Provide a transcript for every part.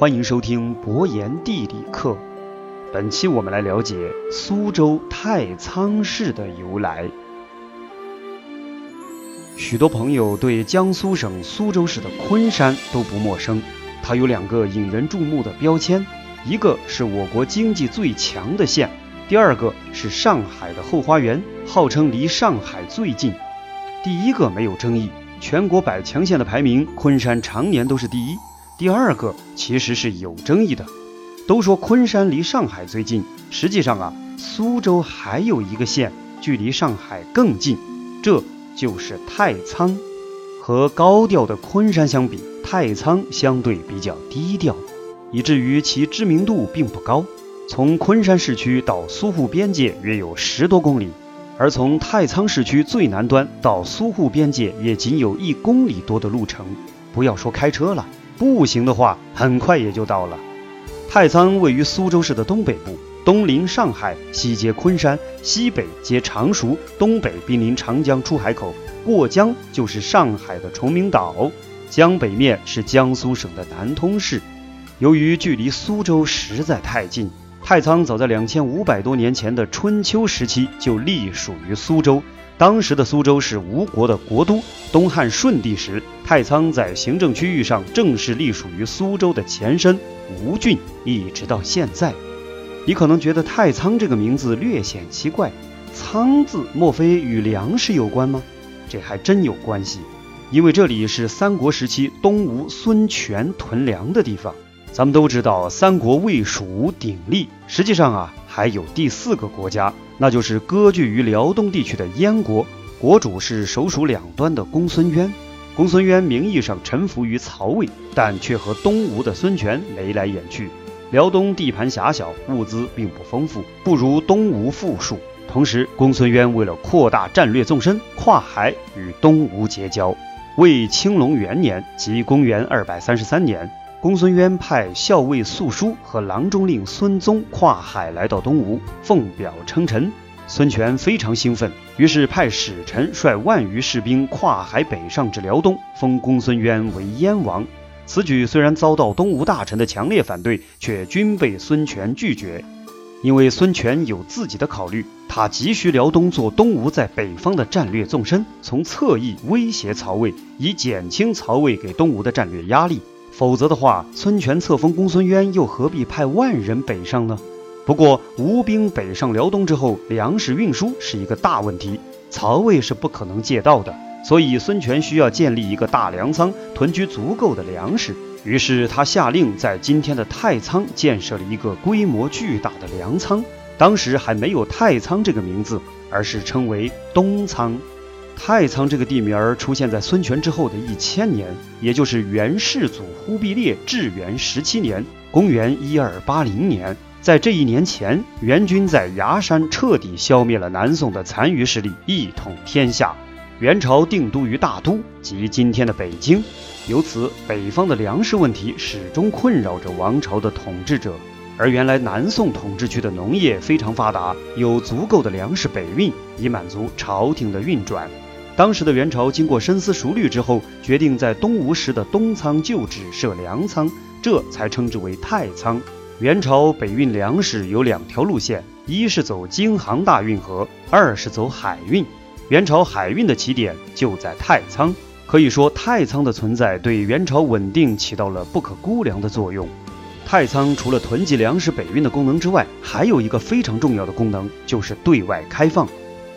欢迎收听博言地理课。本期我们来了解苏州太仓市的由来。许多朋友对江苏省苏州市的昆山都不陌生，它有两个引人注目的标签，一个是我国经济最强的县，第二个是上海的后花园，号称离上海最近。第一个没有争议，全国百强县的排名，昆山常年都是第一。第二个其实是有争议的，都说昆山离上海最近，实际上啊，苏州还有一个县距离上海更近，这就是太仓。和高调的昆山相比，太仓相对比较低调，以至于其知名度并不高。从昆山市区到苏沪边界约有十多公里，而从太仓市区最南端到苏沪边界也仅有一公里多的路程，不要说开车了。步行的话，很快也就到了。太仓位于苏州市的东北部，东临上海，西接昆山，西北接常熟，东北濒临长江出海口，过江就是上海的崇明岛。江北面是江苏省的南通市。由于距离苏州实在太近，太仓早在两千五百多年前的春秋时期就隶属于苏州。当时的苏州是吴国的国都。东汉顺帝时，太仓在行政区域上正式隶属于苏州的前身吴郡，一直到现在。你可能觉得太仓这个名字略显奇怪，仓字莫非与粮食有关吗？这还真有关系，因为这里是三国时期东吴孙权屯粮的地方。咱们都知道，三国魏蜀吴鼎立，实际上啊，还有第四个国家。那就是割据于辽东地区的燕国，国主是首属两端的公孙渊。公孙渊名义上臣服于曹魏，但却和东吴的孙权眉来眼去。辽东地盘狭小，物资并不丰富，不如东吴富庶。同时，公孙渊为了扩大战略纵深，跨海与东吴结交。魏青龙元年，即公元二百三十三年。公孙渊派校尉宿书和郎中令孙宗跨海来到东吴，奉表称臣。孙权非常兴奋，于是派使臣率万余士兵跨海北上至辽东，封公孙渊为燕王。此举虽然遭到东吴大臣的强烈反对，却均被孙权拒绝。因为孙权有自己的考虑，他急需辽东做东吴在北方的战略纵深，从侧翼威胁曹魏，以减轻曹魏给东吴的战略压力。否则的话，孙权册封公孙渊，又何必派万人北上呢？不过，吴兵北上辽东之后，粮食运输是一个大问题，曹魏是不可能借道的，所以孙权需要建立一个大粮仓，囤积足够的粮食。于是他下令在今天的太仓建设了一个规模巨大的粮仓，当时还没有太仓这个名字，而是称为东仓。太仓这个地名儿出现在孙权之后的一千年，也就是元世祖忽必烈至元十七年（公元一二八零年）。在这一年前，元军在崖山彻底消灭了南宋的残余势力，一统天下。元朝定都于大都，即今天的北京。由此，北方的粮食问题始终困扰着王朝的统治者。而原来南宋统治区的农业非常发达，有足够的粮食北运，以满足朝廷的运转。当时的元朝经过深思熟虑之后，决定在东吴时的东仓旧址设粮仓，这才称之为太仓。元朝北运粮食有两条路线，一是走京杭大运河，二是走海运。元朝海运的起点就在太仓，可以说太仓的存在对元朝稳定起到了不可估量的作用。太仓除了囤积粮食北运的功能之外，还有一个非常重要的功能，就是对外开放。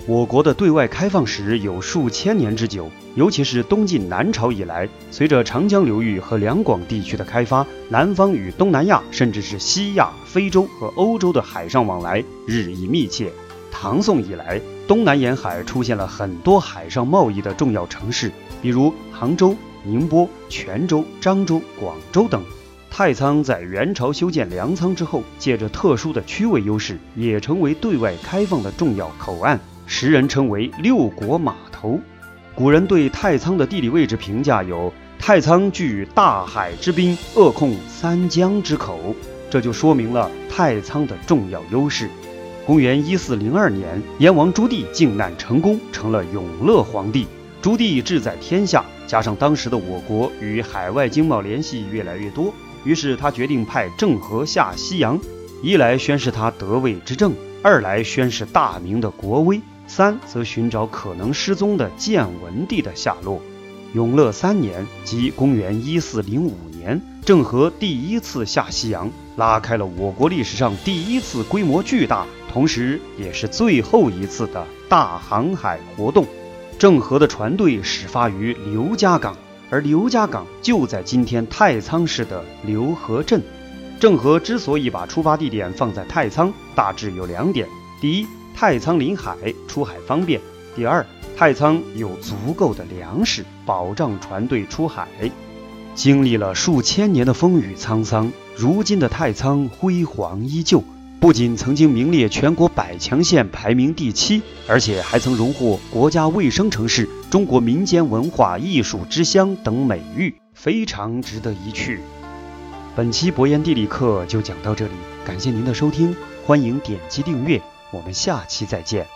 我国的对外开放史有数千年之久，尤其是东晋南朝以来，随着长江流域和两广地区的开发，南方与东南亚，甚至是西亚、非洲和欧洲的海上往来日益密切。唐宋以来，东南沿海出现了很多海上贸易的重要城市，比如杭州、宁波、泉州、漳州、广州等。太仓在元朝修建粮仓之后，借着特殊的区位优势，也成为对外开放的重要口岸。时人称为六国码头。古人对太仓的地理位置评价有：太仓据大海之滨，扼控三江之口。这就说明了太仓的重要优势。公元一四零二年，燕王朱棣靖难成功，成了永乐皇帝。朱棣志在天下，加上当时的我国与海外经贸联系越来越多，于是他决定派郑和下西洋，一来宣示他得位之政，二来宣示大明的国威，三则寻找可能失踪的建文帝的下落。永乐三年，即公元一四零五年，郑和第一次下西洋，拉开了我国历史上第一次规模巨大，同时也是最后一次的大航海活动。郑和的船队始发于刘家港。而刘家港就在今天太仓市的刘河镇。郑和之所以把出发地点放在太仓，大致有两点：第一，太仓临海，出海方便；第二，太仓有足够的粮食，保障船队出海。经历了数千年的风雨沧桑，如今的太仓辉煌依旧。不仅曾经名列全国百强县排名第七，而且还曾荣获国家卫生城市、中国民间文化艺术之乡等美誉，非常值得一去。本期博言地理课就讲到这里，感谢您的收听，欢迎点击订阅，我们下期再见。